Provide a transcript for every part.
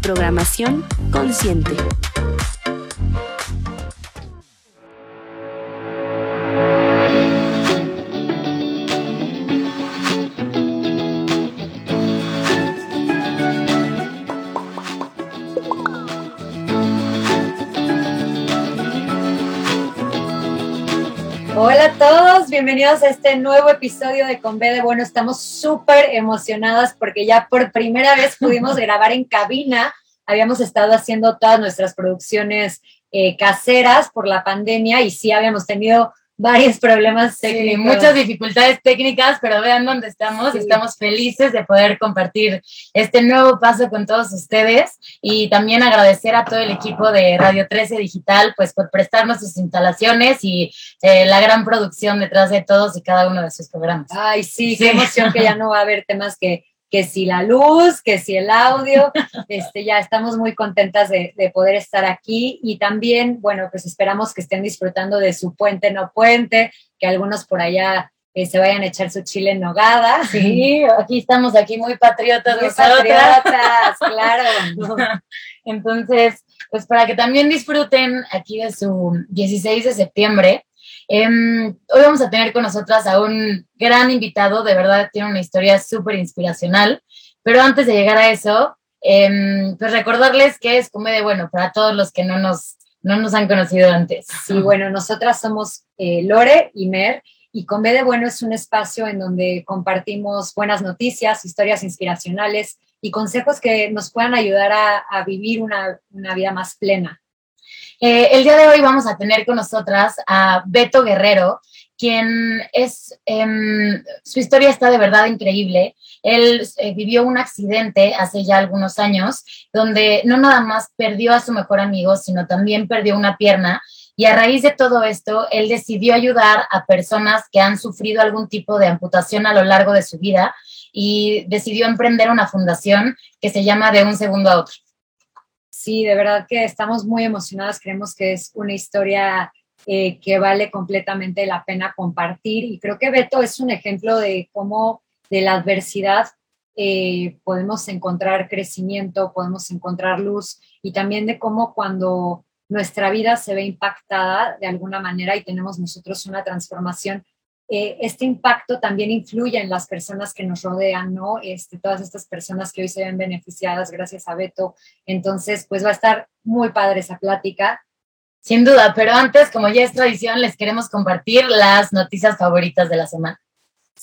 programación consciente. Hola a todos, bienvenidos a este nuevo episodio de Con B de Bueno. Estamos súper emocionadas porque ya por primera vez pudimos grabar en cabina. Habíamos estado haciendo todas nuestras producciones eh, caseras por la pandemia y sí habíamos tenido varios problemas técnicos. muchas dificultades técnicas, pero vean dónde estamos. Estamos felices de poder compartir este nuevo paso con todos ustedes y también agradecer a todo el equipo de Radio 13 Digital, pues por prestarnos sus instalaciones y eh, la gran producción detrás de todos y cada uno de sus programas. Ay, sí, qué emoción que ya no va a haber temas que que si la luz, que si el audio, este, ya estamos muy contentas de, poder estar aquí y también, bueno, pues esperamos que estén disfrutando de su puente no puente, que algunos por allá eh, se vayan a echar su chile en nogada. Sí, aquí estamos aquí muy patriotas. Muy patriotas, claro. Entonces, pues para que también disfruten aquí de su 16 de septiembre, Em, hoy vamos a tener con nosotras a un gran invitado, de verdad tiene una historia súper inspiracional, pero antes de llegar a eso, em, pues recordarles que es Comedia Bueno para todos los que no nos, no nos han conocido antes. Sí, bueno, nosotras somos eh, Lore y Mer y Comedia Bueno es un espacio en donde compartimos buenas noticias, historias inspiracionales y consejos que nos puedan ayudar a, a vivir una, una vida más plena. Eh, el día de hoy vamos a tener con nosotras a Beto Guerrero, quien es, em, su historia está de verdad increíble. Él eh, vivió un accidente hace ya algunos años, donde no nada más perdió a su mejor amigo, sino también perdió una pierna. Y a raíz de todo esto, él decidió ayudar a personas que han sufrido algún tipo de amputación a lo largo de su vida y decidió emprender una fundación que se llama De un segundo a otro. Sí, de verdad que estamos muy emocionadas, creemos que es una historia eh, que vale completamente la pena compartir y creo que Beto es un ejemplo de cómo de la adversidad eh, podemos encontrar crecimiento, podemos encontrar luz y también de cómo cuando nuestra vida se ve impactada de alguna manera y tenemos nosotros una transformación, eh, este impacto también influye en las personas que nos rodean, ¿no? Este, todas estas personas que hoy se ven beneficiadas gracias a Beto. Entonces, pues va a estar muy padre esa plática. Sin duda, pero antes, como ya es tradición, les queremos compartir las noticias favoritas de la semana.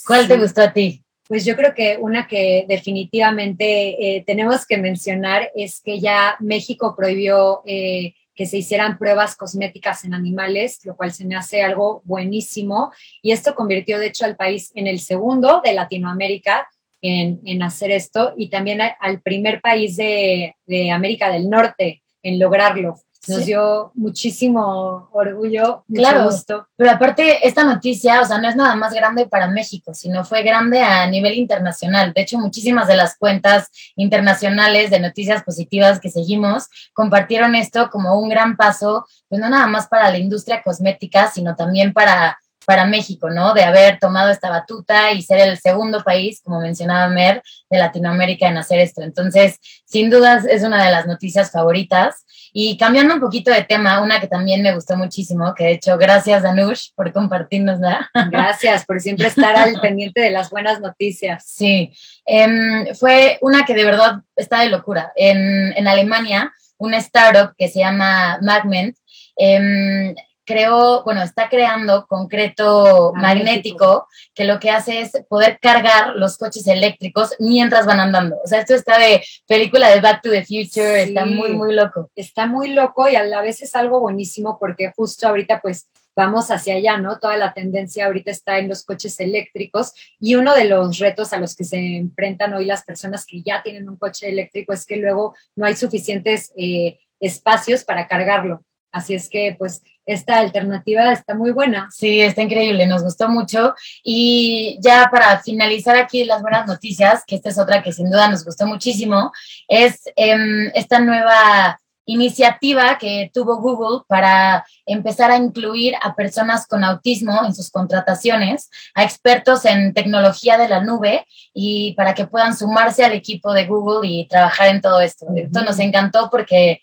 ¿Cuál te gustó a ti? Pues yo creo que una que definitivamente eh, tenemos que mencionar es que ya México prohibió eh, que se hicieran pruebas cosméticas en animales, lo cual se me hace algo buenísimo. Y esto convirtió, de hecho, al país en el segundo de Latinoamérica en, en hacer esto y también al primer país de, de América del Norte en lograrlo nos dio muchísimo orgullo, mucho claro, gusto. Pero aparte, esta noticia, o sea, no es nada más grande para México, sino fue grande a nivel internacional. De hecho, muchísimas de las cuentas internacionales de noticias positivas que seguimos compartieron esto como un gran paso, pues no nada más para la industria cosmética, sino también para para México, ¿no? De haber tomado esta batuta y ser el segundo país, como mencionaba Mer, de Latinoamérica en hacer esto. Entonces, sin dudas, es una de las noticias favoritas. Y cambiando un poquito de tema, una que también me gustó muchísimo, que de hecho, gracias Danush por compartirnosla. Gracias por siempre estar al pendiente de las buenas noticias. Sí, em, fue una que de verdad está de locura. En, en Alemania, una startup que se llama Magment, em, creó, bueno, está creando concreto magnético. que lo que hace es poder cargar los coches eléctricos mientras van andando. O sea, esto está de película de Back to the Future, está muy, muy loco. Está muy loco y a la vez es algo buenísimo porque justo ahorita pues vamos hacia allá, ¿no? Toda la tendencia ahorita está en los coches eléctricos y uno de los retos a los que se enfrentan hoy las personas que ya tienen un coche eléctrico es que luego no hay suficientes eh, espacios para cargarlo. Así es que, pues, esta alternativa está muy buena. Sí, está increíble, nos gustó mucho. Y ya para finalizar aquí las buenas noticias, que esta es otra que sin duda nos gustó muchísimo, es em, esta nueva iniciativa que tuvo Google para empezar a incluir a personas con autismo en sus contrataciones, a expertos en tecnología de la nube y para que puedan sumarse al equipo de Google y trabajar en todo esto. Esto nos encantó porque...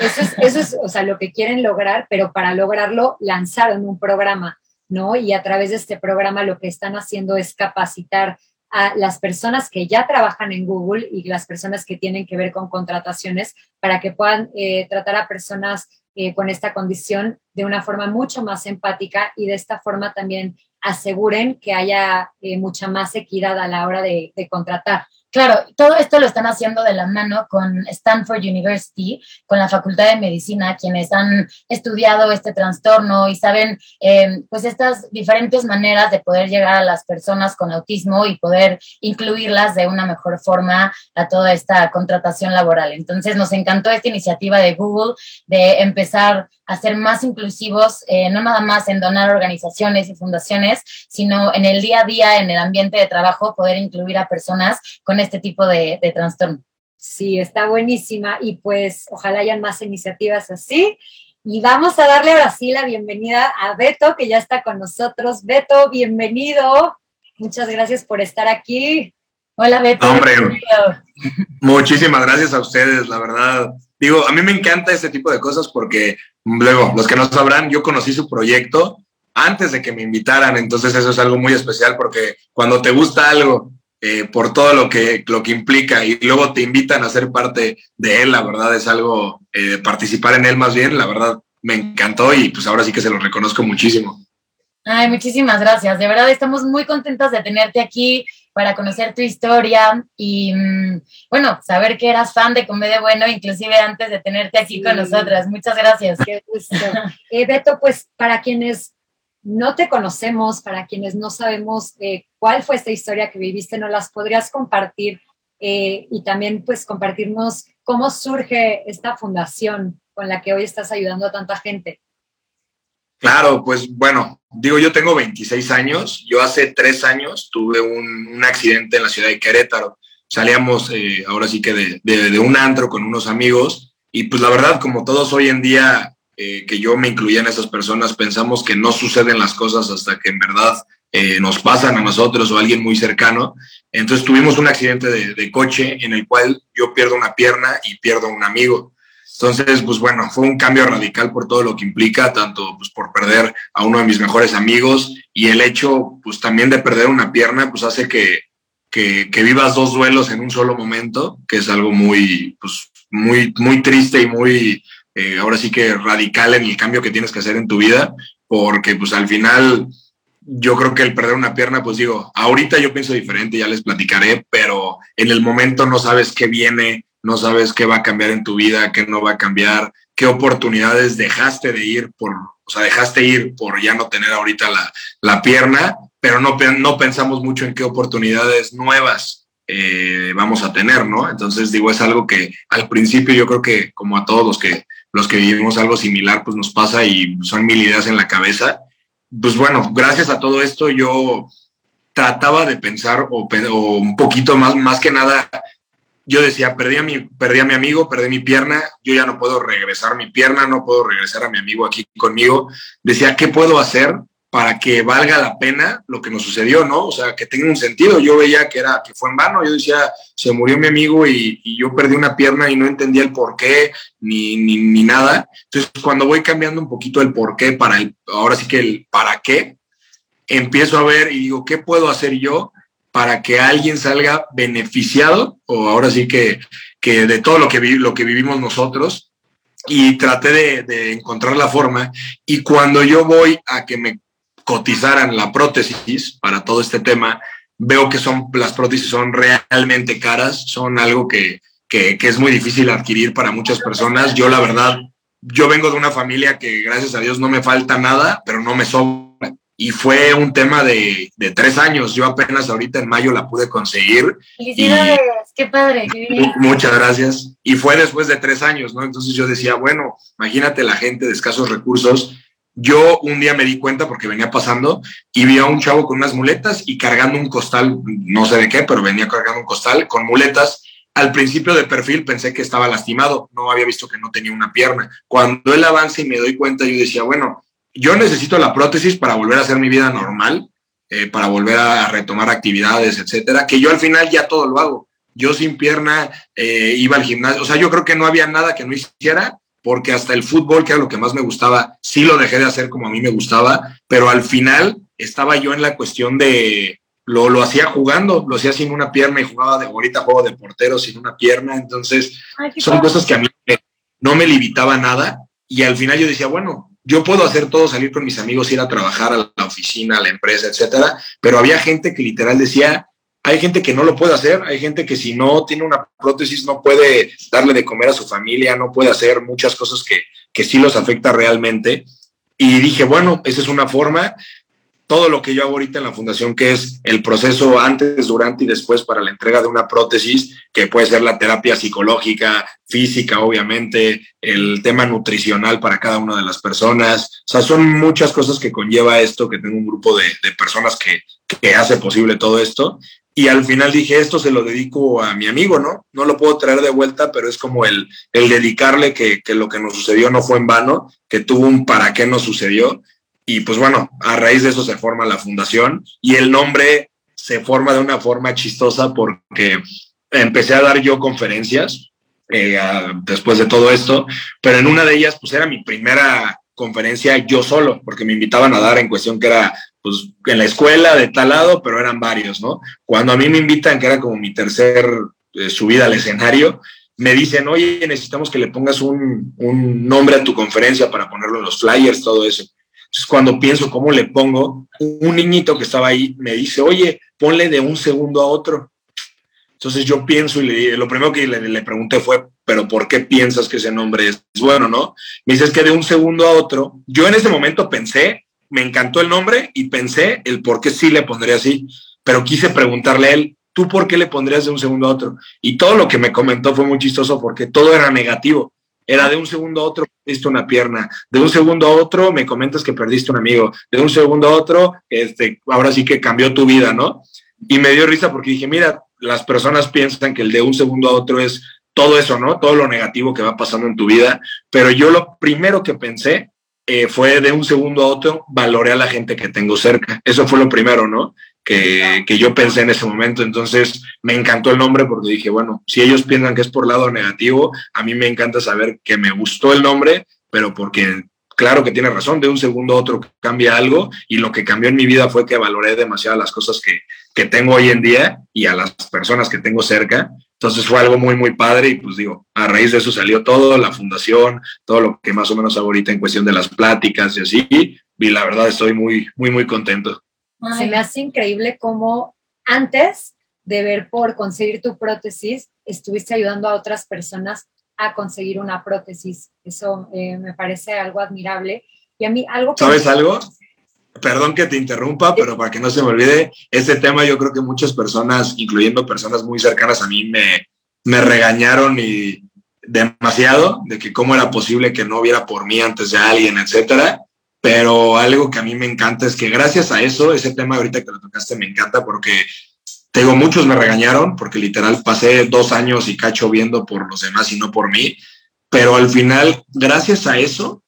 Eso es, eso es, o sea, lo que quieren lograr, pero para lograrlo lanzaron un programa, ¿no? Y a través de este programa lo que están haciendo es capacitar a las personas que ya trabajan en Google y las personas que tienen que ver con contrataciones para que puedan eh, tratar a personas eh, con esta condición de una forma mucho más empática y de esta forma también aseguren que haya eh, mucha más equidad a la hora de contratar. Claro, todo esto lo están haciendo de la mano con Stanford University, con la Facultad de Medicina, quienes han estudiado este trastorno y saben eh, pues estas diferentes maneras de poder llegar a las personas con autismo y poder incluirlas de una mejor forma a toda esta contratación laboral. Entonces nos encantó esta iniciativa de Google de empezar a ser más inclusivos, eh, no nada más en donar organizaciones y fundaciones, sino en el día a día, en el ambiente de trabajo, poder incluir a personas con este tipo de, de trastorno. Sí, está buenísima y pues ojalá hayan más iniciativas así. Y vamos a darle ahora sí la bienvenida a Beto, que ya está con nosotros. Beto, bienvenido. Muchas gracias por estar aquí. Hola, Beto. Hombre, muchísimas gracias a ustedes, la verdad. Digo, a mí me encanta este tipo de cosas porque Luego, los que no sabrán, yo conocí su proyecto antes de que me invitaran, entonces eso es algo muy especial porque cuando te gusta algo eh, por todo lo que, lo que implica y luego te invitan a ser parte de él, la verdad es algo, eh, participar en él más bien, la verdad me encantó y pues ahora sí que se lo reconozco muchísimo. Ay, muchísimas gracias. De verdad estamos muy contentas de tenerte aquí para conocer tu historia y, mm, bueno, saber que eras fan de Comedia Bueno, inclusive antes de tenerte aquí con nosotras. Muchas gracias. Qué gusto. Eh, Beto, pues para quienes no te conocemos, para quienes no sabemos eh, cuál fue esta historia que viviste, ¿no las podrías compartir? Eh, y también pues compartirnos cómo surge esta fundación con la que hoy estás ayudando a tanta gente. Claro, pues bueno, digo, yo tengo 26 años, yo hace tres años tuve un, accidente en la ciudad de Querétaro, salíamos eh, ahora sí que de, un antro con unos amigos y pues la verdad, como todos hoy en día, eh, que yo me incluía en esas personas, pensamos que no suceden las cosas hasta que en verdad eh, nos pasan a nosotros o a alguien muy cercano. Entonces tuvimos un accidente de coche en el cual yo pierdo una pierna y pierdo un amigo. Entonces, pues bueno, fue un cambio radical por todo lo que implica, tanto pues por perder a uno de mis mejores amigos y el hecho pues también de perder una pierna pues hace que, que, vivas dos duelos en un solo momento, que es algo muy, pues muy, muy triste y muy, eh, ahora sí que radical en el cambio que tienes que hacer en tu vida, porque pues al final yo creo que el perder una pierna, pues digo, ahorita yo pienso diferente, ya les platicaré, pero en el momento no sabes qué viene, no sabes qué va a cambiar en tu vida, qué no va a cambiar, qué oportunidades dejaste de ir por, o sea, dejaste ir por ya no tener ahorita la, pierna, pero no, no pensamos mucho en qué oportunidades nuevas eh, vamos a tener, ¿no? Entonces, digo, es algo que al principio yo creo que como a todos los que, los que vivimos algo similar, pues nos pasa y son mil ideas en la cabeza. Pues bueno, gracias a todo esto yo trataba de pensar o, o un poquito más, más que nada yo decía, perdí a, mi, perdí a mi amigo, perdí mi pierna, yo ya no puedo regresar mi pierna, no puedo regresar a mi amigo aquí conmigo. Decía, ¿qué puedo hacer para que valga la pena lo que nos sucedió, no? O sea, que tenga un sentido. Yo veía que era que fue en vano. Yo decía, se murió mi amigo y, yo perdí una pierna y no entendía el por qué ni, ni, nada. Entonces, cuando voy cambiando un poquito el por qué para el, ahora sí que el para qué, empiezo a ver y digo, ¿qué puedo hacer yo para que alguien salga beneficiado, o ahora sí que, que de todo lo que, lo que vivimos nosotros, y traté de, de, encontrar la forma. Y cuando yo voy a que me cotizaran la prótesis para todo este tema, veo que son, las prótesis son realmente caras, son algo que, que, que es muy difícil adquirir para muchas personas. Yo la verdad, yo vengo de una familia que gracias a Dios no me falta nada, pero no me sobra y fue un tema de, de, tres años. Yo apenas ahorita en mayo la pude conseguir. Felicidades, qué padre. Muchas gracias. Y fue después de tres años, ¿no? Entonces yo decía, bueno, imagínate la gente de escasos recursos. Yo un día me di cuenta porque venía pasando y vi a un chavo con unas muletas y cargando un costal, no sé de qué, pero venía cargando un costal con muletas. Al principio de perfil pensé que estaba lastimado, no había visto que no tenía una pierna. Cuando él avanza y me doy cuenta, yo decía, bueno, yo necesito la prótesis para volver a hacer mi vida normal, eh, para volver a retomar actividades, etcétera, que yo al final ya todo lo hago. Yo sin pierna eh, iba al gimnasio, o sea, yo creo que no había nada que no hiciera, porque hasta el fútbol, que era lo que más me gustaba, sí lo dejé de hacer como a mí me gustaba, pero al final estaba yo en la cuestión de, lo, lo hacía jugando, lo hacía sin una pierna y jugaba de, ahorita juego de portero sin una pierna, entonces son cosas que a mí no me limitaba nada y al final yo decía, bueno, yo puedo hacer todo, salir con mis amigos, ir a trabajar a la oficina, a la empresa, etcétera, pero había gente que literal decía, hay gente que no lo puede hacer, hay gente que si no tiene una prótesis no puede darle de comer a su familia, no puede hacer muchas cosas que, que sí los afecta realmente. Y dije, bueno, esa es una forma todo lo que yo hago ahorita en la fundación, que es el proceso antes, durante y después para la entrega de una prótesis, que puede ser la terapia psicológica, física, obviamente, el tema nutricional para cada una de las personas. O sea, son muchas cosas que conlleva esto, que tengo un grupo de, personas que, que hace posible todo esto. Y al final dije, esto se lo dedico a mi amigo, ¿no? No lo puedo traer de vuelta, pero es como el, el dedicarle que, que lo que nos sucedió no fue en vano, que tuvo un para qué nos sucedió y pues bueno, a raíz de eso se forma la fundación y el nombre se forma de una forma chistosa porque empecé a dar yo conferencias eh, después de todo esto, pero en una de ellas pues era mi primera conferencia yo solo, porque me invitaban a dar en cuestión que era pues en la escuela de tal lado, pero eran varios, ¿no? Cuando a mí me invitan, que era como mi tercer eh, subida al escenario, me dicen, oye, necesitamos que le pongas un, un nombre a tu conferencia para ponerlo en los flyers, todo eso. Entonces, cuando pienso cómo le pongo, un niñito que estaba ahí me dice, oye, ponle de un segundo a otro. Entonces yo pienso y le, lo primero que le, le, pregunté fue, pero ¿por qué piensas que ese nombre es bueno, no? Me dice, es que de un segundo a otro, yo en ese momento pensé, me encantó el nombre y pensé el por qué sí le pondría así, pero quise preguntarle a él, ¿tú por qué le pondrías de un segundo a otro? Y todo lo que me comentó fue muy chistoso porque todo era negativo. Era de un segundo a otro perdiste una pierna, de un segundo a otro me comentas que perdiste un amigo, de un segundo a otro, este, ahora sí que cambió tu vida, ¿no? Y me dio risa porque dije, mira, las personas piensan que el de un segundo a otro es todo eso, ¿no? Todo lo negativo que va pasando en tu vida, pero yo lo primero que pensé eh, fue de un segundo a otro, valoré a la gente que tengo cerca. Eso fue lo primero, ¿no? que, que, yo pensé en ese momento. Entonces me encantó el nombre porque dije, bueno, si ellos piensan que es por lado negativo, a mí me encanta saber que me gustó el nombre, pero porque claro que tiene razón, de un segundo a otro cambia algo y lo que cambió en mi vida fue que valoré demasiado las cosas que, que tengo hoy en día y a las personas que tengo cerca. Entonces fue algo muy, muy padre y pues digo, a raíz de eso salió todo, la fundación, todo lo que más o menos ahorita en cuestión de las pláticas y así. Y la verdad estoy muy, muy, muy contento. Se me hace increíble cómo antes de ver por conseguir tu prótesis, estuviste ayudando a otras personas a conseguir una prótesis. Eso eh, me parece algo admirable. Y a mí algo... ¿Sabes algo? Perdón que te interrumpa, pero para que no se me olvide, este tema yo creo que muchas personas, incluyendo personas muy cercanas a mí, me, me regañaron y demasiado de que cómo era posible que no hubiera por mí antes de alguien, etcétera. Pero algo que a mí me encanta es que gracias a eso, ese tema ahorita que lo tocaste me encanta porque tengo muchos me regañaron porque literal pasé dos años y cacho viendo por los demás y no por mí, pero al final, gracias a eso,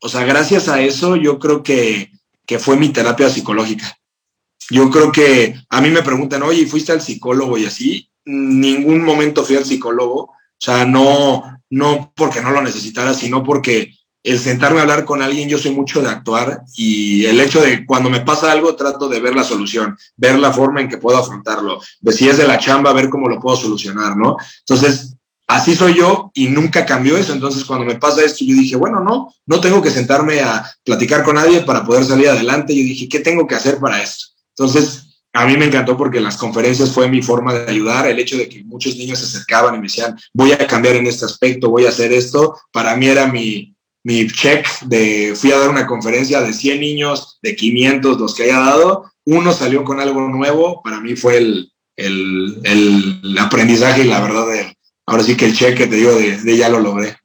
o sea, gracias a eso yo creo que, que fue mi terapia psicológica. Yo creo que a mí me preguntan, oye, ¿fuiste al psicólogo y así? Ningún momento fui al psicólogo, o sea, no, no porque no lo necesitara, sino porque el sentarme a hablar con alguien, yo soy mucho de actuar y el hecho de cuando me pasa algo trato de ver la solución, ver la forma en que puedo afrontarlo, de si es de la chamba, ver cómo lo puedo solucionar, ¿no? Entonces, así soy yo y nunca cambió eso. Entonces, cuando me pasa esto, yo dije, bueno, no, no tengo que sentarme a platicar con nadie para poder salir adelante. Yo dije, ¿qué tengo que hacer para esto? Entonces, a mí me encantó porque las conferencias fue mi forma de ayudar, el hecho de que muchos niños se acercaban y me decían, voy a cambiar en este aspecto, voy a hacer esto, para mí era mi, mi check de, fui a dar una conferencia de 100 niños, de 500, los que haya dado, uno salió con algo nuevo, para mí fue el, el, aprendizaje y la verdad, de, ahora sí que el check que te digo de, de ya lo logré.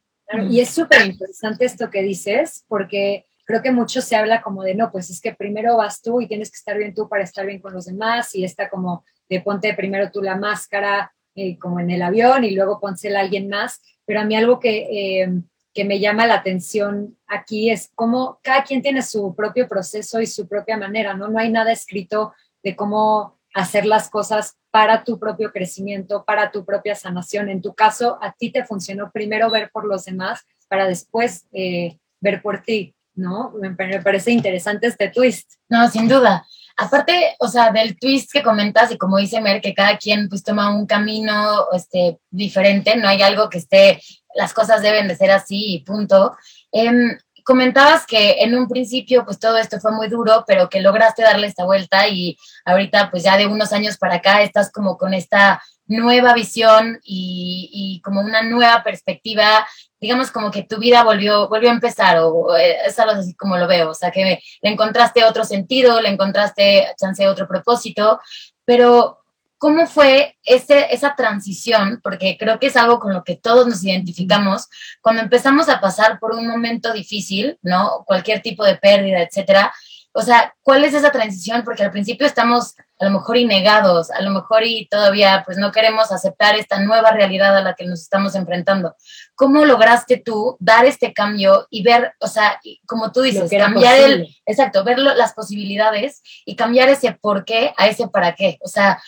Y es súper interesante esto que dices, porque creo que mucho se habla como de, no, pues es que primero vas tú y tienes que estar bien tú para estar bien con los demás y está como de ponte primero tú la máscara eh, como en el avión y luego pónsela a alguien más, pero a mí algo que, eh, que me llama la atención aquí es cómo cada quien tiene su propio proceso y su propia manera, ¿no? No hay nada escrito de cómo hacer las cosas para tu propio crecimiento, para tu propia sanación. En tu caso, a ti te funcionó primero ver por los demás para después eh, ver por ti. ¿no? Me, parece interesante este twist. No, sin duda. Aparte, o sea, del twist que comentas y como dice Mer, que cada quien pues toma un camino este, diferente, no hay algo que esté, las cosas deben de ser así y punto. Em, comentabas que en un principio pues todo esto fue muy duro, pero que lograste darle esta vuelta y ahorita pues ya de unos años para acá estás como con esta nueva visión y, y como una nueva perspectiva. Digamos como que tu vida volvió, volvió a empezar, o, eh, es algo así como lo veo, o sea, que le encontraste otro sentido, le encontraste, chance, otro propósito, pero ¿cómo fue ese, esa transición? Porque creo que es algo con lo que todos nos identificamos cuando empezamos a pasar por un momento difícil, ¿no? Cualquier tipo de pérdida, etcétera, o sea, ¿cuál es esa transición? Porque al principio estamos a lo mejor y negados, a lo mejor y todavía pues no queremos aceptar esta nueva realidad a la que nos estamos enfrentando. ¿Cómo lograste tú dar este cambio y ver, o sea, como tú dices, cambiar el, exacto, ver las posibilidades y cambiar ese por qué a ese para qué? O sea,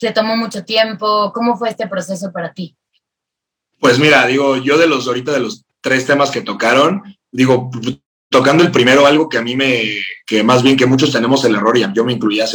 ¿te tomó mucho tiempo? ¿Cómo fue este proceso para ti? Pues mira, digo, yo de los ahorita de los tres temas que tocaron, digo, tocando el primero, algo que a mí me, que más bien que muchos tenemos el error, y yo me incluía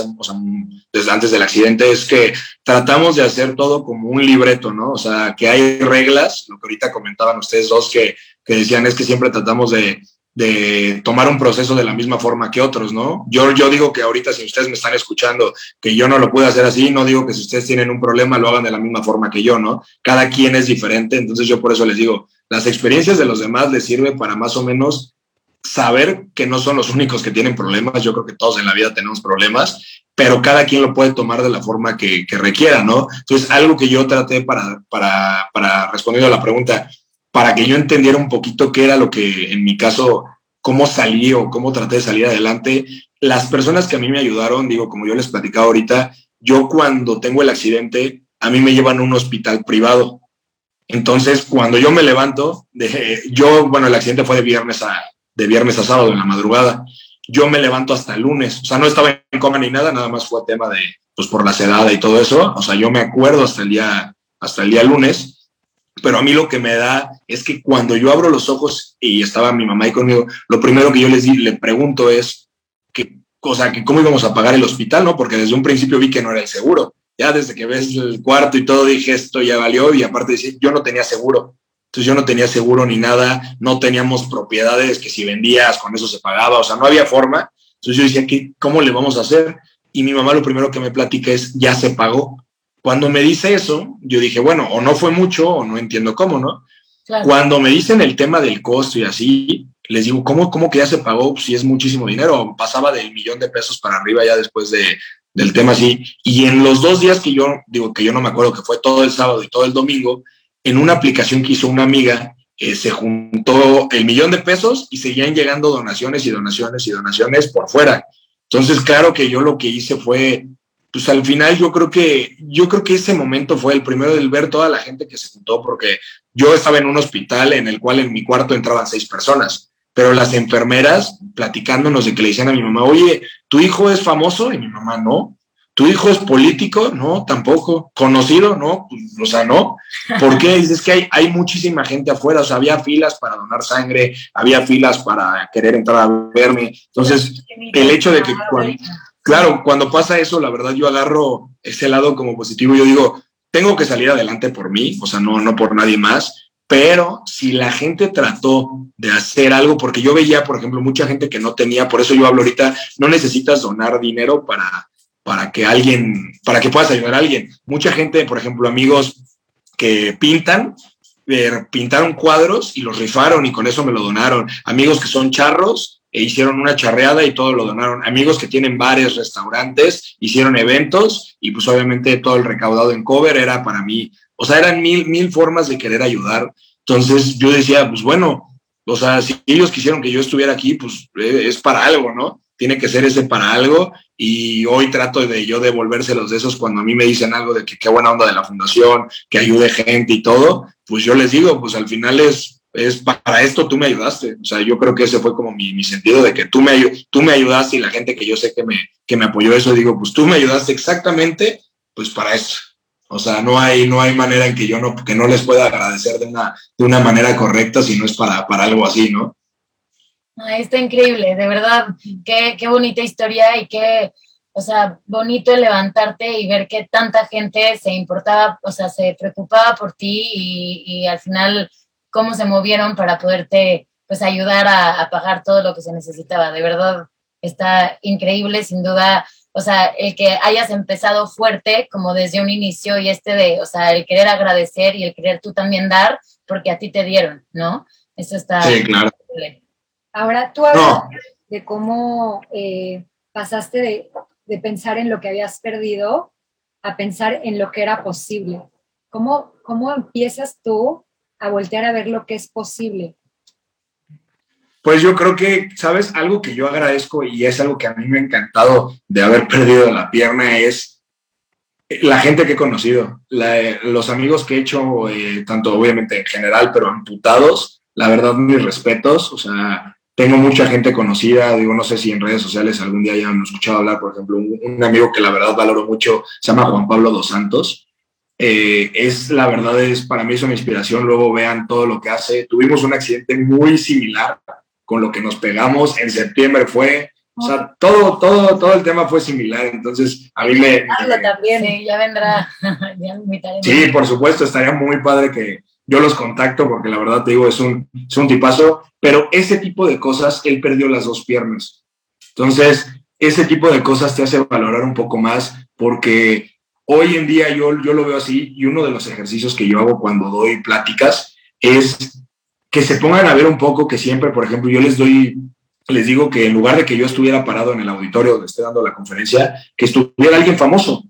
desde antes del accidente, es que tratamos de hacer todo como un libreto, ¿no? O sea, que hay reglas, lo que ahorita comentaban ustedes dos, que, que decían es que siempre tratamos de, de tomar un proceso de la misma forma que otros, ¿no? Yo, yo digo que ahorita si ustedes me están escuchando que yo no lo puedo hacer así, no digo que si ustedes tienen un problema lo hagan de la misma forma que yo, ¿no? Cada quien es diferente, entonces yo por eso les digo, las experiencias de los demás les sirve para más o menos saber que no son los únicos que tienen problemas, yo creo que todos en la vida tenemos problemas, pero cada quien lo puede tomar de la forma que, requiera, ¿no? Entonces, algo que yo traté para, para, para responder a la pregunta, para que yo entendiera un poquito qué era lo que en mi caso, cómo salí o cómo traté de salir adelante, las personas que a mí me ayudaron, digo, como yo les platicaba ahorita, yo cuando tengo el accidente, a mí me llevan a un hospital privado. Entonces, cuando yo me levanto, de, yo, bueno, el accidente fue de viernes a, de viernes a sábado en la madrugada. Yo me levanto hasta el lunes, o sea, no estaba en coma ni nada, nada más fue tema de, pues por la sedada y todo eso, o sea, yo me acuerdo hasta el día, hasta el día lunes, pero a mí lo que me da es que cuando yo abro los ojos y estaba mi mamá ahí conmigo, lo primero que yo les di, le pregunto es que, o sea, que cómo íbamos a pagar el hospital, ¿no? Porque desde un principio vi que no era el seguro. Ya desde que ves el cuarto y todo dije, esto ya valió y aparte yo no tenía seguro. Entonces yo no tenía seguro ni nada, no teníamos propiedades que si vendías con eso se pagaba, o sea, no había forma. Entonces yo decía, ¿qué, ¿cómo le vamos a hacer? Y mi mamá lo primero que me platica es, ya se pagó. Cuando me dice eso, yo dije, bueno, o no fue mucho o no entiendo cómo, ¿no? Cuando me dicen el tema del costo y así, les digo, ¿cómo, cómo que ya se pagó? Si es muchísimo dinero, pasaba del millón de pesos para arriba ya después de, del tema así. Y en los dos días que yo, digo que yo no me acuerdo, que fue todo el sábado y todo el domingo, en una aplicación que hizo una amiga, eh, se juntó el millón de pesos y seguían llegando donaciones y donaciones y donaciones por fuera. Entonces, claro que yo lo que hice fue, pues al final yo creo que, yo creo que ese momento fue el primero del ver toda la gente que se juntó, porque yo estaba en un hospital en el cual en mi cuarto entraban seis personas, pero las enfermeras platicándonos de que le decían a mi mamá, oye, ¿tu hijo es famoso? Y mi mamá no. ¿Tu hijo es político? No, tampoco. ¿Conocido? No, pues, o sea, no. ¿Por qué? Es que hay, hay muchísima gente afuera, o sea, había filas para donar sangre, había filas para querer entrar a verme. Entonces, el hecho de que, cuando, claro, cuando pasa eso, la verdad yo agarro ese lado como positivo, yo digo, tengo que salir adelante por mí, o sea, no, no por nadie más, pero si la gente trató de hacer algo, porque yo veía, por ejemplo, mucha gente que no tenía, por eso yo hablo ahorita, no necesitas donar dinero para, para que alguien, para que puedas ayudar a alguien. Mucha gente, por ejemplo, amigos que pintan, eh, pintaron cuadros y los rifaron y con eso me lo donaron. Amigos que son charros e hicieron una charreada y todo lo donaron. Amigos que tienen bares, restaurantes, hicieron eventos y pues obviamente todo el recaudado en cover era para mí. O sea, eran mil, mil formas de querer ayudar. Entonces yo decía, pues bueno, o sea, si ellos quisieron que yo estuviera aquí, pues eh, es para algo, ¿no? Tiene que ser ese para algo y hoy trato de yo devolvérselos de esos cuando a mí me dicen algo de que qué buena onda de la fundación, que ayude gente y todo, pues yo les digo, pues al final es, es para esto tú me ayudaste. O sea, yo creo que ese fue como mi, mi sentido de que tú me, tú me ayudaste y la gente que yo sé que me, que me apoyó eso, digo, pues tú me ayudaste exactamente, pues para esto. O sea, no hay, no hay manera en que yo no, que no les pueda agradecer de una, de una manera correcta si no es para, para algo así, ¿no? está increíble, de verdad, qué, qué bonita historia y qué, o sea, bonito levantarte y ver que tanta gente se importaba, o sea, se preocupaba por ti y, y al final cómo se movieron para poderte, pues, ayudar a, a, pagar todo lo que se necesitaba. De verdad, está increíble, sin duda. O sea, el que hayas empezado fuerte, como desde un inicio, y este de, o sea, el querer agradecer y el querer tú también dar, porque a ti te dieron, ¿no? Eso está. Sí, claro. Increíble. Ahora tú hablas no. de cómo eh, pasaste de, de, pensar en lo que habías perdido a pensar en lo que era posible. ¿Cómo, ¿Cómo empiezas tú a voltear a ver lo que es posible? Pues yo creo que, ¿sabes? Algo que yo agradezco y es algo que a mí me ha encantado de haber perdido la pierna es la gente que he conocido, los amigos que he hecho, eh, tanto obviamente en general, pero amputados, la verdad, mis respetos, o sea, tengo mucha gente conocida, digo, no sé si en redes sociales algún día ya han escuchado hablar, por ejemplo, un, un amigo que la verdad valoro mucho, se llama Juan Pablo Dos Santos. Eh, es la verdad, es para mí es una inspiración. Luego vean todo lo que hace. Tuvimos un accidente muy similar con lo que nos pegamos. En septiembre fue, o sea, todo, todo, todo el tema fue similar. Entonces, a mí me. me también, sí, ya vendrá. ya sí, por supuesto, estaría muy padre que, yo los contacto porque la verdad te digo, es un, es un tipazo, pero ese tipo de cosas, él perdió las dos piernas. Entonces, ese tipo de cosas te hace valorar un poco más porque hoy en día yo, yo lo veo así y uno de los ejercicios que yo hago cuando doy pláticas es que se pongan a ver un poco que siempre, por ejemplo, yo les doy, les digo que en lugar de que yo estuviera parado en el auditorio donde esté dando la conferencia, que estuviera alguien famoso,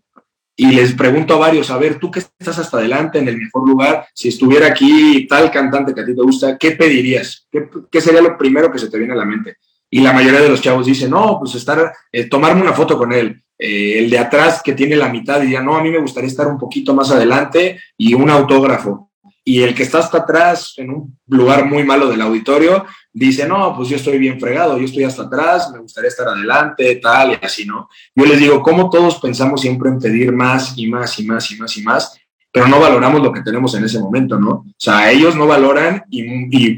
y les pregunto a varios, a ver, tú que estás hasta adelante en el mejor lugar, si estuviera aquí tal cantante que a ti te gusta, ¿qué pedirías? ¿Qué, qué sería lo primero que se te viene a la mente? Y la mayoría de los chavos dicen, no, pues estar, eh, tomarme una foto con él. Eh, el de atrás que tiene la mitad diría, no, a mí me gustaría estar un poquito más adelante y un autógrafo. Y el que está hasta atrás, en un lugar muy malo del auditorio, dice, no, pues yo estoy bien fregado, yo estoy hasta atrás, me gustaría estar adelante, tal, y así, ¿no? Yo les digo, ¿cómo todos pensamos siempre en pedir más y más y más y más y más? Pero no valoramos lo que tenemos en ese momento, ¿no? O sea, ellos no valoran y,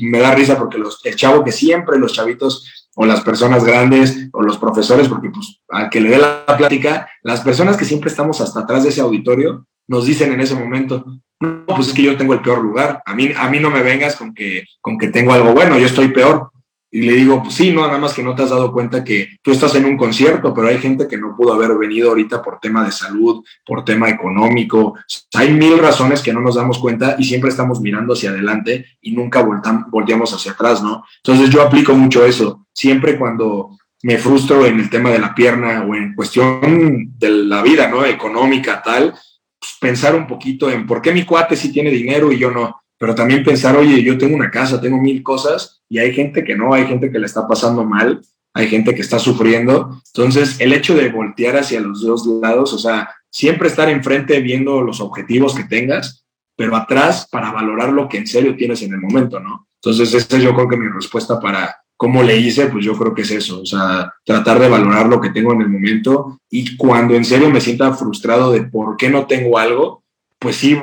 me da risa porque el chavo que siempre los chavitos o las personas grandes o los profesores, porque pues a que le dé la plática, las personas que siempre estamos hasta atrás de ese auditorio nos dicen en ese momento, no, pues es que yo tengo el peor lugar, a mí, a mí no me vengas con que, con que tengo algo bueno, yo estoy peor. Y le digo, pues sí, no, nada más que no te has dado cuenta que tú estás en un concierto, pero hay gente que no pudo haber venido ahorita por tema de salud, por tema económico. Hay mil razones que no nos damos cuenta y siempre estamos mirando hacia adelante y nunca volteamos hacia atrás, ¿no? Entonces yo aplico mucho eso. Siempre cuando me frustro en el tema de la pierna o en cuestión de la vida, ¿no? Económica, tal, pues, pensar un poquito en por qué mi cuate sí tiene dinero y yo no, pero también pensar, oye, yo tengo una casa, tengo mil cosas y hay gente que no, hay gente que le está pasando mal, hay gente que está sufriendo. Entonces, el hecho de voltear hacia los dos lados, o sea, siempre estar enfrente viendo los objetivos que tengas, pero atrás para valorar lo que en serio tienes en el momento, ¿no? Entonces, esa es yo creo que mi respuesta para, ¿Cómo le hice? Pues yo creo que es eso, o sea, tratar de valorar lo que tengo en el momento y cuando en serio me sienta frustrado de por qué no tengo algo, pues sí,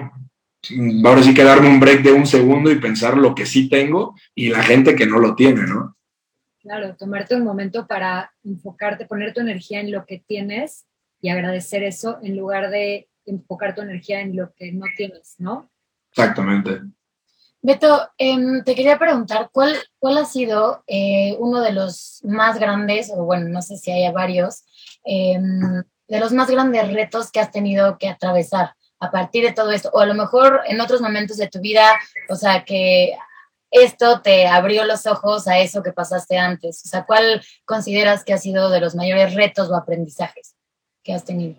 ahora sí que darme un break de un segundo y pensar lo que sí tengo y la gente que no lo tiene, ¿no? Claro, tomarte un momento para enfocarte, poner tu energía en lo que tienes y agradecer eso en lugar de enfocar tu energía en lo que no tienes, ¿no? Exactamente. Beto, em, te quería preguntar, ¿cuál, cuál ha sido eh, uno de los más grandes, o bueno, no sé si haya varios, em, de los más grandes retos que has tenido que atravesar a partir de todo esto? O a lo mejor en otros momentos de tu vida, o sea, que esto te abrió los ojos a eso que pasaste antes. O sea, ¿cuál consideras que ha sido de los mayores retos o aprendizajes que has tenido?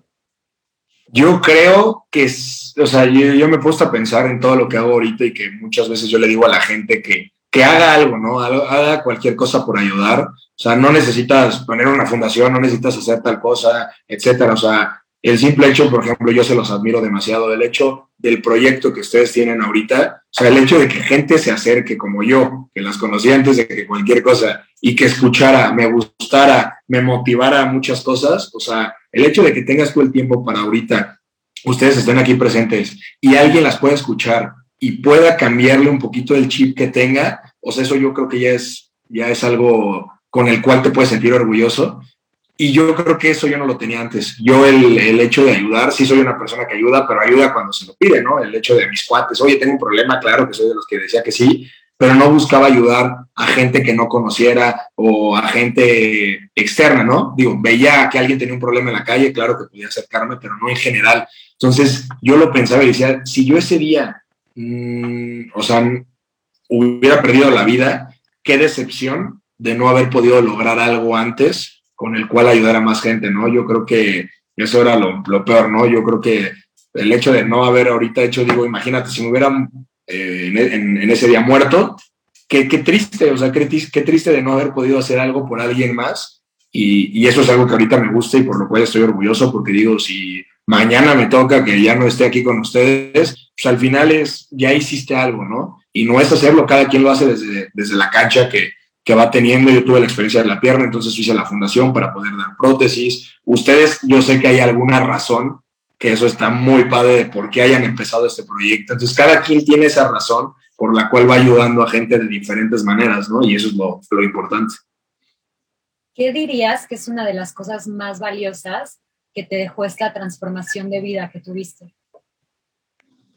Yo creo que, o sea, yo, me he puesto a pensar en todo lo que hago ahorita y que muchas veces yo le digo a la gente que, que haga algo, ¿no? Haga cualquier cosa por ayudar. O sea, no necesitas poner una fundación, no necesitas hacer tal cosa, etcétera. O sea, el simple hecho, por ejemplo, yo se los admiro demasiado, el hecho del proyecto que ustedes tienen ahorita, o sea, el hecho de que gente se acerque como yo, que las conocí antes de que cualquier cosa, y que escuchara, me gustara, me motivara muchas cosas, o sea, el hecho de que tengas todo el tiempo para ahorita, ustedes estén aquí presentes y alguien las pueda escuchar y pueda cambiarle un poquito el chip que tenga, o sea, eso yo creo que ya es, ya es algo con el cual te puedes sentir orgulloso. Y yo creo que eso yo no lo tenía antes. Yo el, el, hecho de ayudar, sí soy una persona que ayuda, pero ayuda cuando se lo pide, ¿no? El hecho de mis cuates, oye, tengo un problema, claro que soy de los que decía que sí, pero no buscaba ayudar a gente que no conociera o a gente externa, ¿no? Digo, veía que alguien tenía un problema en la calle, claro que podía acercarme, pero no en general. Entonces yo lo pensaba y decía, si yo ese día, mmm, o sea, hubiera perdido la vida, qué decepción de no haber podido lograr algo antes con el cual ayudar a más gente, ¿no? Yo creo que eso era lo, lo peor, ¿no? Yo creo que el hecho de no haber ahorita hecho, digo, imagínate, si me hubieran eh, en, ese día muerto. Qué, qué, triste, o sea, qué, qué, triste de no haber podido hacer algo por alguien más. Y, y, eso es algo que ahorita me gusta y por lo cual estoy orgulloso, porque digo, si mañana me toca que ya no esté aquí con ustedes, pues al final es, ya hiciste algo, ¿no? Y no es hacerlo, cada quien lo hace desde, desde la cancha que, que va teniendo. Yo tuve la experiencia de la pierna, entonces hice la fundación para poder dar prótesis. Ustedes, yo sé que hay alguna razón que eso está muy padre de por qué hayan empezado este proyecto. Entonces, cada quien tiene esa razón por la cual va ayudando a gente de diferentes maneras, ¿no? Y eso es lo, lo importante. ¿Qué dirías que es una de las cosas más valiosas que te dejó esta transformación de vida que tuviste?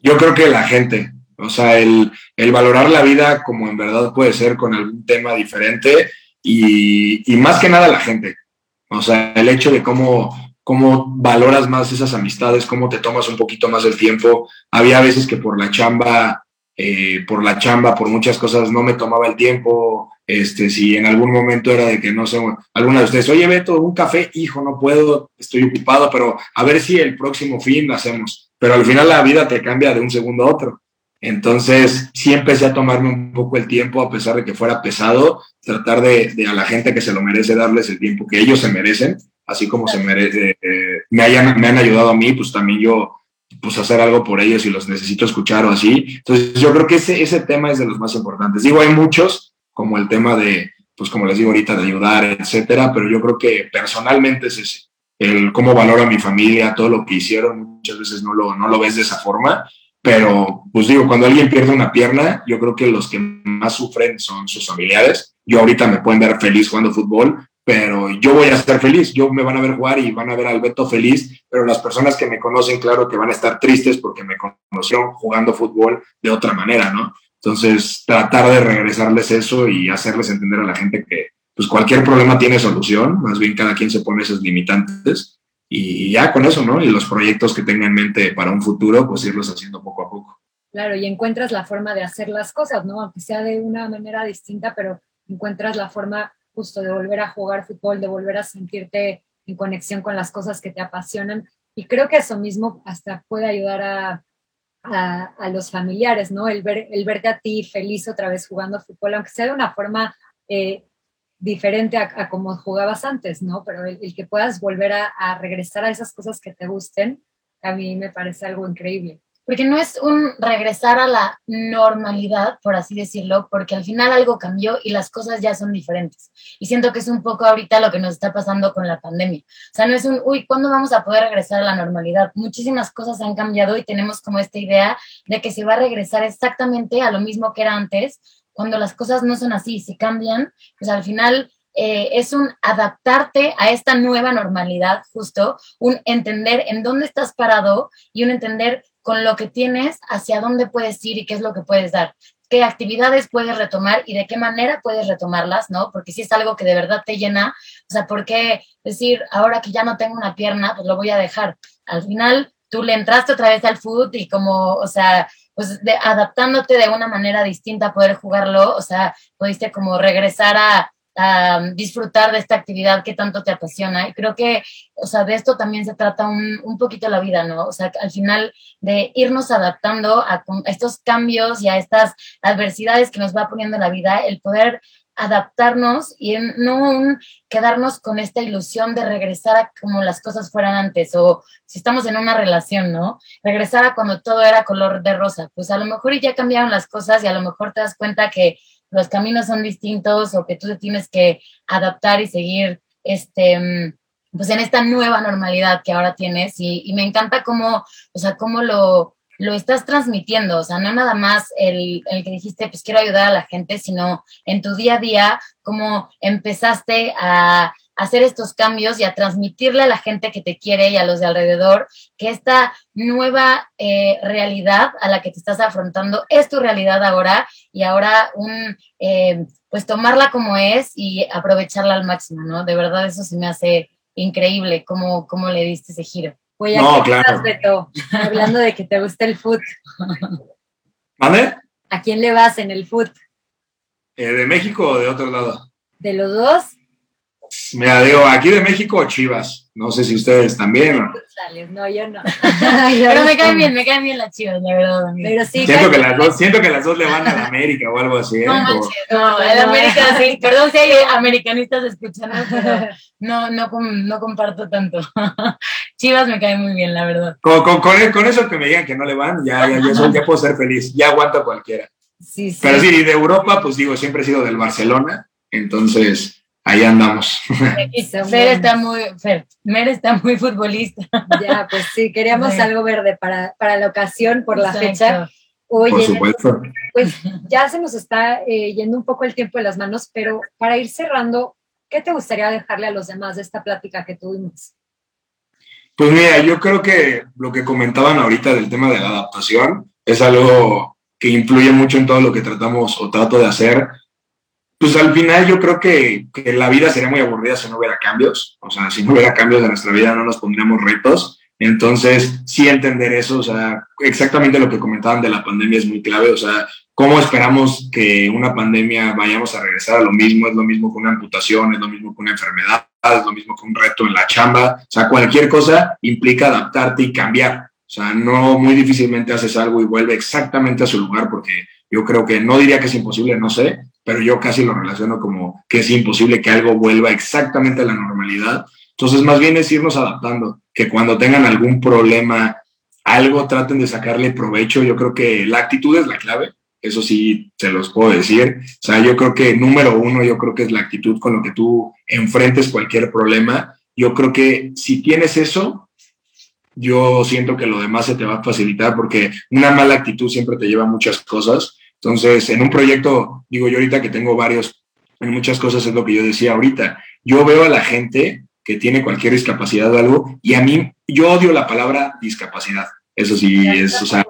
Yo creo que la gente, o sea, el, el valorar la vida como en verdad puede ser con algún tema diferente y, y más que nada la gente. O sea, el hecho de cómo cómo valoras más esas amistades, cómo te tomas un poquito más el tiempo. Había veces que por la chamba, eh, por la chamba, por muchas cosas no me tomaba el tiempo. Este, si en algún momento era de que no sé, alguna de ustedes, oye Beto, un café, hijo, no puedo, estoy ocupado, pero a ver si el próximo fin lo hacemos. Pero al final la vida te cambia de un segundo a otro. Entonces, sí empecé a tomarme un poco el tiempo, a pesar de que fuera pesado, tratar de, de, a la gente que se lo merece darles el tiempo que ellos se merecen así como se merece, eh, me, hayan, me han ayudado a mí, pues también yo pues hacer algo por ellos y los necesito escuchar o así. Entonces yo creo que ese, ese tema es de los más importantes. Digo, hay muchos, como el tema de, pues como les digo ahorita, de ayudar, etcétera, pero yo creo que personalmente es ese, el cómo valoro a mi familia, todo lo que hicieron, muchas veces no lo, no lo ves de esa forma, pero pues digo, cuando alguien pierde una pierna, yo creo que los que más sufren son sus familiares. Yo ahorita me pueden ver feliz jugando fútbol, pero yo voy a estar feliz, yo me van a ver jugar y van a ver al Beto feliz, pero las personas que me conocen, claro que van a estar tristes porque me conocieron jugando fútbol de otra manera, ¿no? Entonces, tratar de regresarles eso y hacerles entender a la gente que pues cualquier problema tiene solución, más bien cada quien se pone esos limitantes y ya con eso, ¿no? Y los proyectos que tenga en mente para un futuro, pues irlos haciendo poco a poco. Claro, y encuentras la forma de hacer las cosas, ¿no? Aunque sea de una manera distinta, pero encuentras la forma justo de volver a jugar fútbol, de volver a sentirte en conexión con las cosas que te apasionan. Y creo que eso mismo hasta puede ayudar a, a, los familiares, ¿no? El, ver, el verte a ti feliz otra vez jugando fútbol, aunque sea de una forma eh, diferente a, como jugabas antes, ¿no? Pero el, el que puedas volver a, a, regresar a esas cosas que te gusten, a mí me parece algo increíble porque no es un regresar a la normalidad, por así decirlo, porque al final algo cambió y las cosas ya son diferentes. Y siento que es un poco ahorita lo que nos está pasando con la pandemia. O sea, no es un, uy, ¿cuándo vamos a poder regresar a la normalidad? Muchísimas cosas han cambiado y tenemos como esta idea de que se va a regresar exactamente a lo mismo que era antes, cuando las cosas no son así, si cambian, pues al final eh, es un adaptarte a esta nueva normalidad, justo, un entender en dónde estás parado y un entender con lo que tienes hacia dónde puedes ir y qué es lo que puedes dar qué actividades puedes retomar y de qué manera puedes retomarlas, ¿no? Porque si es algo que de verdad te llena, o sea, ¿por qué decir, ahora que ya no tengo una pierna, pues lo voy a dejar? Al final, tú le entraste otra vez al foot y como, o sea, pues adaptándote de una manera distinta a poder jugarlo, o sea, pudiste como regresar a, disfrutar de esta actividad que tanto te apasiona. Y creo que, o sea, de esto también se trata un, un poquito la vida, ¿no? O sea, al final de irnos adaptando a, estos cambios y a estas adversidades que nos va poniendo la vida, el poder adaptarnos y no quedarnos con esta ilusión de regresar a como las cosas fueran antes o si estamos en una relación, ¿no? Regresar a cuando todo era color de rosa. Pues a lo mejor ya cambiaron las cosas y a lo mejor te das cuenta que los caminos son distintos o que tú te tienes que adaptar y seguir este, pues en esta nueva normalidad que ahora tienes y, me encanta cómo, o sea, cómo lo, lo estás transmitiendo, o sea, no nada más el, el, que dijiste, pues quiero ayudar a la gente, sino en tu día a día, cómo empezaste a hacer estos cambios y a transmitirle a la gente que te quiere y a los de alrededor que esta nueva eh, realidad a la que te estás afrontando es tu realidad ahora y ahora un, eh, pues tomarla como es y aprovecharla al máximo, ¿no? De verdad eso se me hace increíble cómo, cómo le diste ese giro. Oye, no, claro. Beto? Hablando de que te gusta el foot. ¿Vale? ¿A quién le vas en el foot? Eh, ¿De México o de otro lado? ¿De los dos? Mira, digo, aquí de México, Chivas. No sé si ustedes también. No, yo no. Pero me caen bien, me caen bien las Chivas, la verdad. Pero sí. Siento que, las dos, siento que las dos le van a la América o algo así. ¿eh? No, manches, no, el América sí. Perdón si hay americanistas escuchando, pero no, no, no comparto tanto. Chivas me caen muy bien, la verdad. Con, con, con, eso que me digan que no le van, ya, ya, ya, ya puedo ser feliz. Ya aguanto cualquiera. Sí, sí. Pero sí, de Europa, pues digo, siempre he sido del Barcelona. Entonces ahí andamos. Fer está muy, Fer, Mer está muy futbolista. Ya, pues sí, queríamos algo verde para, para, la ocasión, por la fecha. Oye, por supuesto. Pues ya se nos está eh, yendo un poco el tiempo de las manos, pero para ir cerrando, ¿qué te gustaría dejarle a los demás de esta plática que tuvimos? Pues mira, yo creo que lo que comentaban ahorita del tema de la adaptación es algo que influye mucho en todo lo que tratamos o trato de hacer pues al final yo creo que, que, la vida sería muy aburrida si no hubiera cambios. O sea, si no hubiera cambios en nuestra vida no nos pondríamos retos. Entonces, sí entender eso, o sea, exactamente lo que comentaban de la pandemia es muy clave. O sea, ¿cómo esperamos que una pandemia vayamos a regresar a lo mismo? Es lo mismo que una amputación, es lo mismo que una enfermedad, es lo mismo que un reto en la chamba. O sea, cualquier cosa implica adaptarte y cambiar. O sea, no muy difícilmente haces algo y vuelve exactamente a su lugar porque yo creo que no diría que es imposible, no sé, pero yo casi lo relaciono como que es imposible que algo vuelva exactamente a la normalidad. Entonces, más bien es irnos adaptando, que cuando tengan algún problema, algo traten de sacarle provecho. Yo creo que la actitud es la clave, eso sí se los puedo decir. O sea, yo creo que número uno, yo creo que es la actitud con lo que tú enfrentes cualquier problema. Yo creo que si tienes eso, yo siento que lo demás se te va a facilitar porque una mala actitud siempre te lleva muchas cosas entonces, en un proyecto, digo yo ahorita que tengo varios, en muchas cosas es lo que yo decía ahorita, yo veo a la gente que tiene cualquier discapacidad o algo, y a mí, yo odio la palabra discapacidad. Eso sí es, o sea,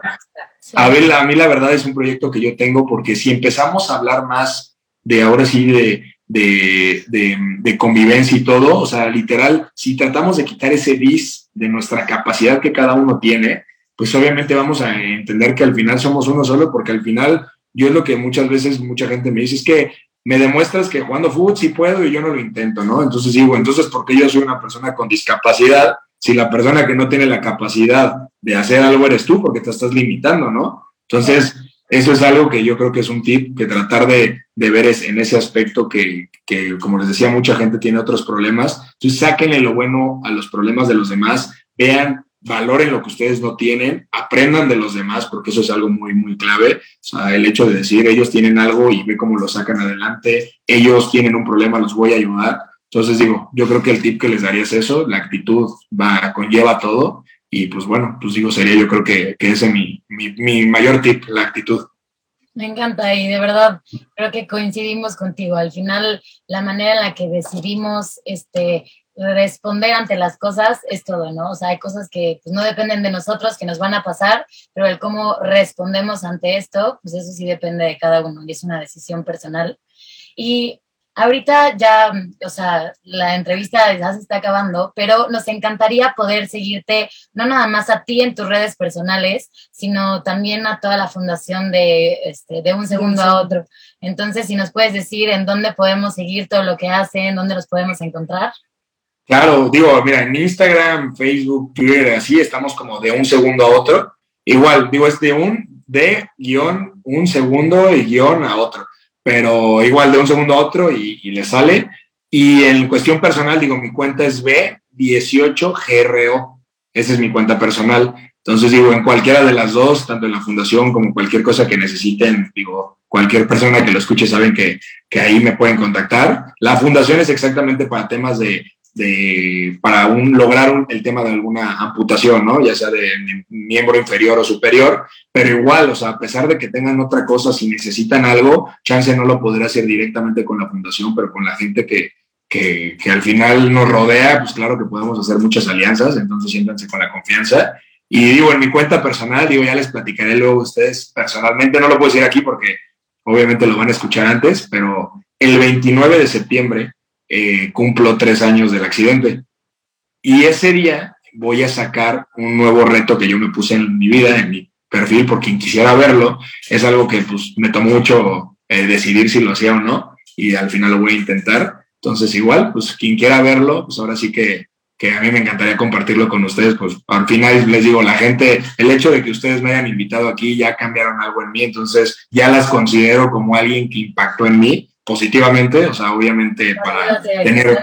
a ver, a mí la verdad es un proyecto que yo tengo porque si empezamos a hablar más de ahora sí de, de, de, de, convivencia y todo, o sea, literal, si tratamos de quitar ese dis de nuestra capacidad que cada uno tiene, pues obviamente vamos a entender que al final somos uno solo, porque al final yo es lo que muchas veces mucha gente me dice, es que me demuestras que jugando fútbol sí puedo y yo no lo intento, ¿no? Entonces digo, entonces, ¿por qué yo soy una persona con discapacidad? Si la persona que no tiene la capacidad de hacer algo eres tú, porque te estás limitando, ¿no? Entonces, eso es algo que yo creo que es un tip que tratar de, de ver es en ese aspecto que, que, como les decía, mucha gente tiene otros problemas. Entonces, sáquenle lo bueno a los problemas de los demás, vean valoren lo que ustedes no tienen, aprendan de los demás, porque eso es algo muy, muy clave. O sea, el hecho de decir, ellos tienen algo y ve cómo lo sacan adelante, ellos tienen un problema, los voy a ayudar. Entonces digo, yo creo que el tip que les daría es eso, la actitud va, conlleva todo y pues bueno, pues digo, sería yo creo que, que ese es mi, mi, mi mayor tip, la actitud. Me encanta y de verdad creo que coincidimos contigo. Al final, la manera en la que decidimos este, responder ante las cosas es todo, ¿no? O sea, hay cosas que pues, no dependen de nosotros, que nos van a pasar, pero el cómo respondemos ante esto, pues eso sí depende de cada uno y es una decisión personal. Y ahorita ya, o sea, la entrevista ya se está acabando, pero nos encantaría poder seguirte, no nada más a ti en tus redes personales, sino también a toda la fundación de, este, de un segundo a otro. Entonces, si nos puedes decir en dónde podemos seguir todo lo que hacen, dónde los podemos encontrar. Claro, digo, mira, en Instagram, Facebook, Twitter, así estamos como de un segundo a otro. Igual, digo, es de un, de guion, un segundo y guion a otro. Pero igual de un segundo a otro y, le sale. Y en cuestión personal, digo, mi cuenta es B18GRO. Esa es mi cuenta personal. Entonces, digo, en cualquiera de las dos, tanto en la fundación como cualquier cosa que necesiten, digo, cualquier persona que lo escuche saben que, que ahí me pueden contactar. La fundación es exactamente para temas de para un, lograr el tema de alguna amputación, ¿no? Ya sea de, miembro inferior o superior, pero igual, o sea, a pesar de que tengan otra cosa, si necesitan algo, chance no lo podrá hacer directamente con la fundación, pero con la gente que, que, que al final nos rodea, pues claro que podemos hacer muchas alianzas, entonces siéntanse con la confianza. Y digo, en mi cuenta personal, digo, ya les platicaré luego a ustedes personalmente, no lo puedo decir aquí porque obviamente lo van a escuchar antes, pero el 29 de septiembre eh, cumplo tres años del accidente. Y ese día voy a sacar un nuevo reto que yo me puse en mi vida, en mi perfil, por quien quisiera verlo. Es algo que pues, me tomó mucho eh, decidir si lo hacía o no, y al final lo voy a intentar. Entonces, igual, pues quien quiera verlo, pues ahora sí que, que a mí me encantaría compartirlo con ustedes. Pues al final les digo, la gente, el hecho de que ustedes me hayan invitado aquí ya cambiaron algo en mí, entonces ya las considero como alguien que impactó en mí positivamente, o sea, obviamente para tener,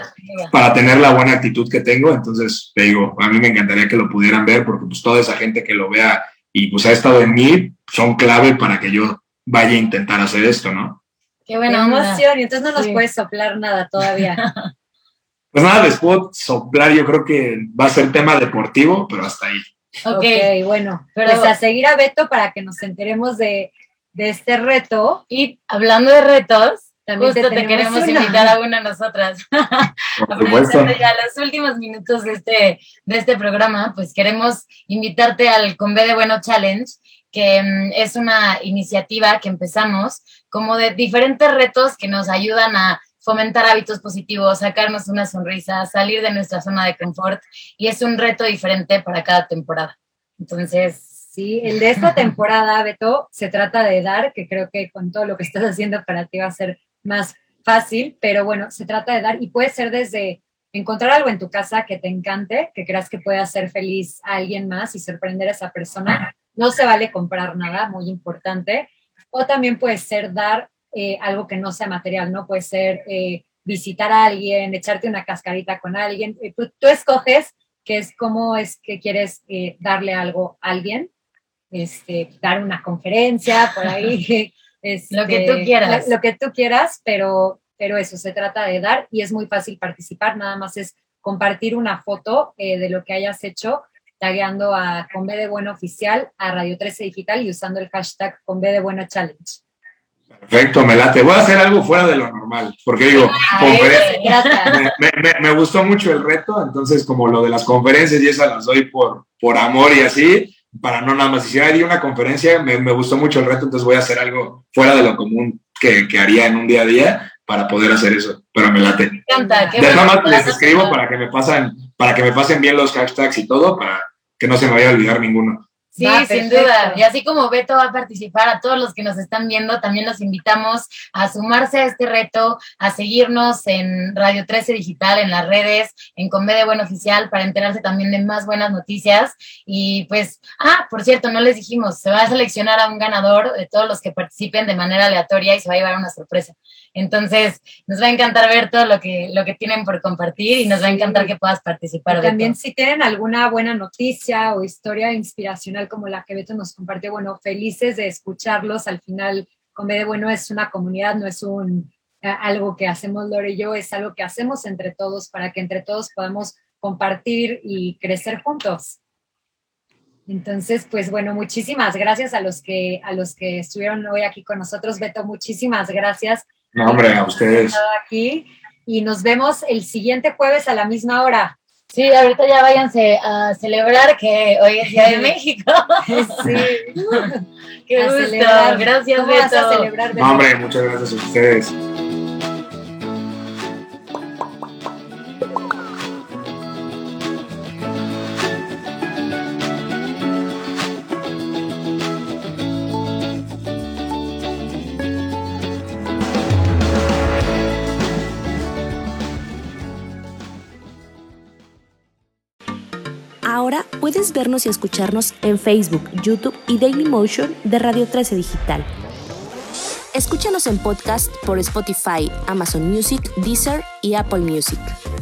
para tener la buena actitud que tengo, entonces te digo, a mí me encantaría que lo pudieran ver porque pues toda esa gente que lo vea y pues ha estado en mí son clave para que yo vaya a intentar hacer esto, ¿no? Qué buena emoción, y entonces no nos puedes soplar nada todavía. pues nada, les puedo soplar, yo creo que va a ser tema deportivo, pero hasta ahí. Ok, okay bueno, pero pues a seguir a Beto para que nos enteremos de, de este reto. Y hablando de retos, también Justo te, queremos invitar a una nosotras. Aprovechando ya los últimos minutos de este, de este programa, pues queremos invitarte al Conve de Bueno Challenge, que mm, es una iniciativa que empezamos como de diferentes retos que nos ayudan a fomentar hábitos positivos, sacarnos una sonrisa, salir de nuestra zona de confort y es un reto diferente para cada temporada. Entonces, Sí, el de esta temporada, Beto, se trata de dar, que creo que con todo lo que estás haciendo para ti va a ser más fácil, pero bueno, se trata de dar y puede ser desde encontrar algo en tu casa que te encante, que creas que puede hacer feliz a alguien más y sorprender a esa persona. No se vale comprar nada, muy importante. O también puede ser dar eh, algo que no sea material, ¿no? Puede ser eh, visitar a alguien, echarte una cascarita con alguien. Eh, tú, tú, escoges qué es cómo es que quieres darle algo a alguien, este, dar una conferencia por ahí, lo que tú este, quieras. Lo, que tú quieras, pero, pero eso se trata de dar y es muy fácil participar, nada más es compartir una foto eh, de lo que hayas hecho, tagueando a Con B de Bueno Oficial, a Radio 13 Digital y usando el hashtag Con B de Bueno Challenge. Perfecto, me late. Voy a hacer algo fuera de lo normal, porque digo, me, me, me, gustó mucho el reto, entonces como lo de las conferencias y esas las doy por, por amor y así, para no nada más. Si hay una conferencia, me, me, gustó mucho el reto, entonces voy a hacer algo fuera de lo común que, que haría en un día a día para poder hacer eso, pero me late. Me encanta. De nada más les escribo para que me pasen, para que me pasen bien los hashtags y todo, para que no se me vaya a olvidar ninguno. Sí, sin duda. Y así como Beto va a participar, a todos los que nos están viendo, también los invitamos a sumarse a este reto, a seguirnos en Radio 13 Digital, en las redes, en Convede Buen Oficial, para enterarse también de más buenas noticias. Y pues, ah, por cierto, no les dijimos, se va a seleccionar a un ganador de todos los que participen de manera aleatoria y se va a llevar una sorpresa. Entonces, nos va a encantar ver todo lo que, lo que tienen por compartir y nos va a encantar que puedas participar. también si tienen alguna buena noticia o historia inspiracional como la que Beto nos compartió, bueno, felices de escucharlos. Al final, de Bueno es una comunidad, no es un eh, algo que hacemos Lore y yo, es algo que hacemos entre todos para que entre todos podamos compartir y crecer juntos. Entonces, pues bueno, muchísimas gracias a los que a los que estuvieron hoy aquí con nosotros, Beto, muchísimas gracias. No, hombre, a ustedes. Aquí y nos vemos el siguiente jueves a la misma hora. Sí, ahorita ya váyanse a celebrar que hoy es Día de México. Sí. Qué A gusto. celebrar. Gracias, ¿Cómo vas a Beto. celebrar, Beto? No, hombre, muchas gracias a ustedes. Y escucharnos en Facebook, YouTube y Dailymotion de Radio 13 Digital. Escúchanos en podcast por Spotify, Amazon Music, Deezer y Apple Music.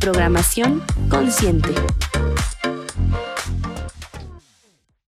Programación consciente.